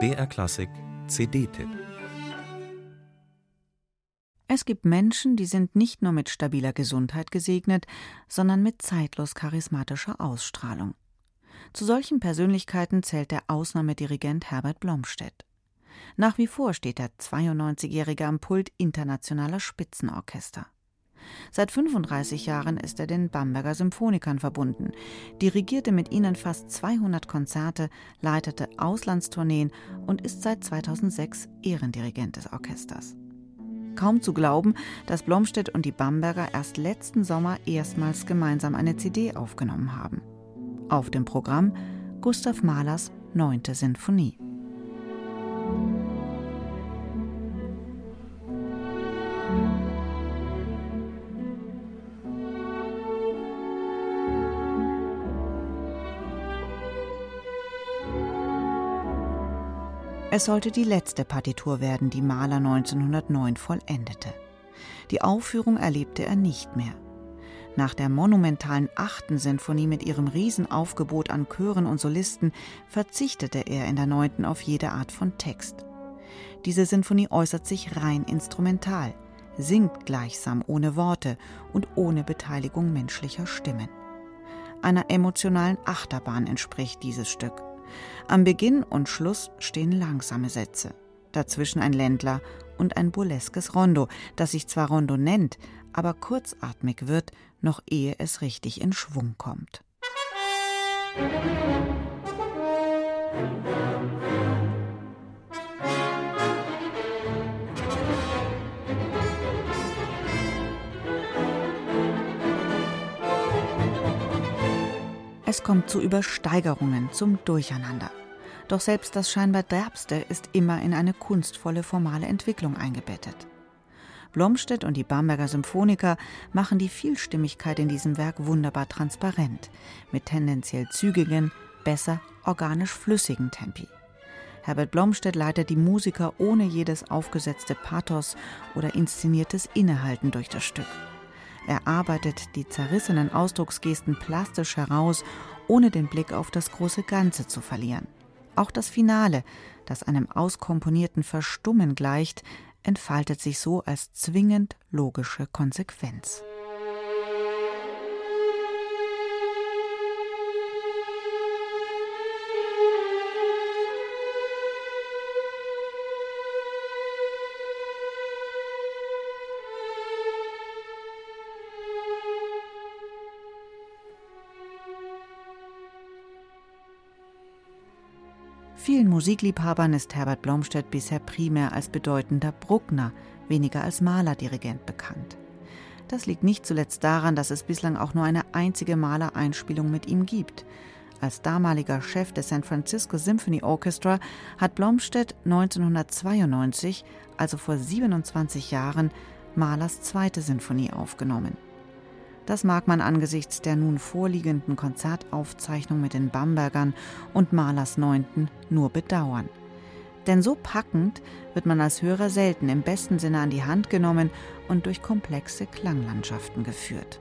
BR Klassik CD-Tipp Es gibt Menschen, die sind nicht nur mit stabiler Gesundheit gesegnet, sondern mit zeitlos charismatischer Ausstrahlung. Zu solchen Persönlichkeiten zählt der Ausnahmedirigent Herbert Blomstedt. Nach wie vor steht der 92-Jährige am Pult internationaler Spitzenorchester. Seit 35 Jahren ist er den Bamberger Symphonikern verbunden, dirigierte mit ihnen fast 200 Konzerte, leitete Auslandstourneen und ist seit 2006 Ehrendirigent des Orchesters. Kaum zu glauben, dass Blomstedt und die Bamberger erst letzten Sommer erstmals gemeinsam eine CD aufgenommen haben. Auf dem Programm Gustav Mahlers Neunte Sinfonie. Es sollte die letzte Partitur werden, die Mahler 1909 vollendete. Die Aufführung erlebte er nicht mehr. Nach der monumentalen achten Sinfonie mit ihrem Riesenaufgebot an Chören und Solisten verzichtete er in der neunten auf jede Art von Text. Diese Sinfonie äußert sich rein instrumental, singt gleichsam ohne Worte und ohne Beteiligung menschlicher Stimmen. Einer emotionalen Achterbahn entspricht dieses Stück. Am Beginn und Schluss stehen langsame Sätze. Dazwischen ein Ländler und ein burleskes Rondo, das sich zwar Rondo nennt, aber kurzatmig wird, noch ehe es richtig in Schwung kommt. Musik Es kommt zu Übersteigerungen, zum Durcheinander. Doch selbst das scheinbar Derbste ist immer in eine kunstvolle formale Entwicklung eingebettet. Blomstedt und die Bamberger Symphoniker machen die Vielstimmigkeit in diesem Werk wunderbar transparent, mit tendenziell zügigen, besser organisch flüssigen Tempi. Herbert Blomstedt leitet die Musiker ohne jedes aufgesetzte Pathos oder inszeniertes Innehalten durch das Stück. Er arbeitet die zerrissenen Ausdrucksgesten plastisch heraus, ohne den Blick auf das große Ganze zu verlieren. Auch das Finale, das einem auskomponierten Verstummen gleicht, entfaltet sich so als zwingend logische Konsequenz. Vielen Musikliebhabern ist Herbert Blomstedt bisher primär als bedeutender Bruckner, weniger als Malerdirigent bekannt. Das liegt nicht zuletzt daran, dass es bislang auch nur eine einzige Malereinspielung mit ihm gibt. Als damaliger Chef des San Francisco Symphony Orchestra hat Blomstedt 1992, also vor 27 Jahren, Mahlers zweite Sinfonie aufgenommen. Das mag man angesichts der nun vorliegenden Konzertaufzeichnung mit den Bambergern und Mahlers Neunten nur bedauern. Denn so packend wird man als Hörer selten im besten Sinne an die Hand genommen und durch komplexe Klanglandschaften geführt.